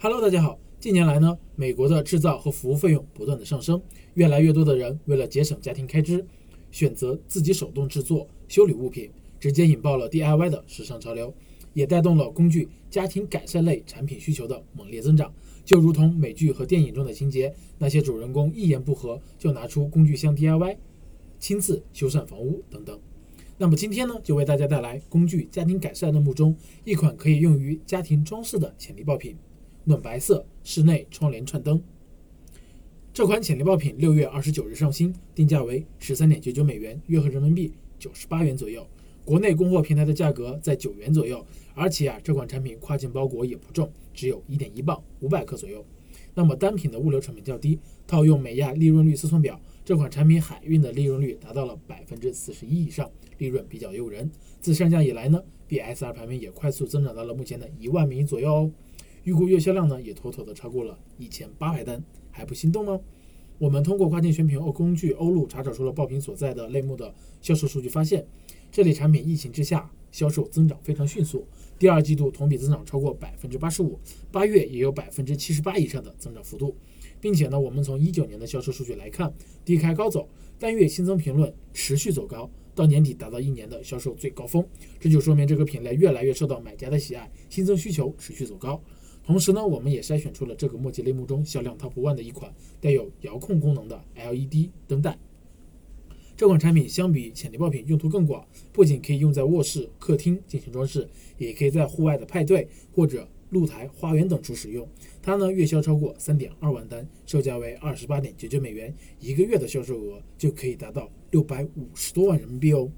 Hello，大家好。近年来呢，美国的制造和服务费用不断的上升，越来越多的人为了节省家庭开支，选择自己手动制作修理物品，直接引爆了 DIY 的时尚潮流，也带动了工具家庭改善类产品需求的猛烈增长。就如同美剧和电影中的情节，那些主人公一言不合就拿出工具箱 DIY，亲自修缮房屋等等。那么今天呢，就为大家带来工具家庭改善类目中一款可以用于家庭装饰的潜力爆品。暖白色室内窗帘串灯，这款潜力爆品六月二十九日上新，定价为十三点九九美元，约合人民币九十八元左右。国内供货平台的价格在九元左右，而且啊，这款产品跨境包裹也不重，只有一点一磅，五百克左右。那么单品的物流成本较低，套用美亚利润率测算表，这款产品海运的利润率达到了百分之四十一以上，利润比较诱人。自上架以来呢，BSR 排名也快速增长到了目前的一万名左右哦。预估月销量呢，也妥妥的超过了一千八百单，还不心动吗？我们通过跨境选品欧工具欧路查找出了爆品所在的类目的销售数据，发现这类产品疫情之下销售增长非常迅速，第二季度同比增长超过百分之八十五，八月也有百分之七十八以上的增长幅度，并且呢，我们从一九年的销售数据来看，低开高走，单月新增评论持续走高，到年底达到一年的销售最高峰，这就说明这个品类越来越受到买家的喜爱，新增需求持续走高。同时呢，我们也筛选出了这个墨迹类目中销量 top one 的一款带有遥控功能的 LED 灯带。这款产品相比潜力爆品用途更广，不仅可以用在卧室、客厅进行装饰，也可以在户外的派对或者露台、花园等处使用。它呢月销超过三点二万单，售价为二十八点九九美元，一个月的销售额就可以达到六百五十多万人民币哦。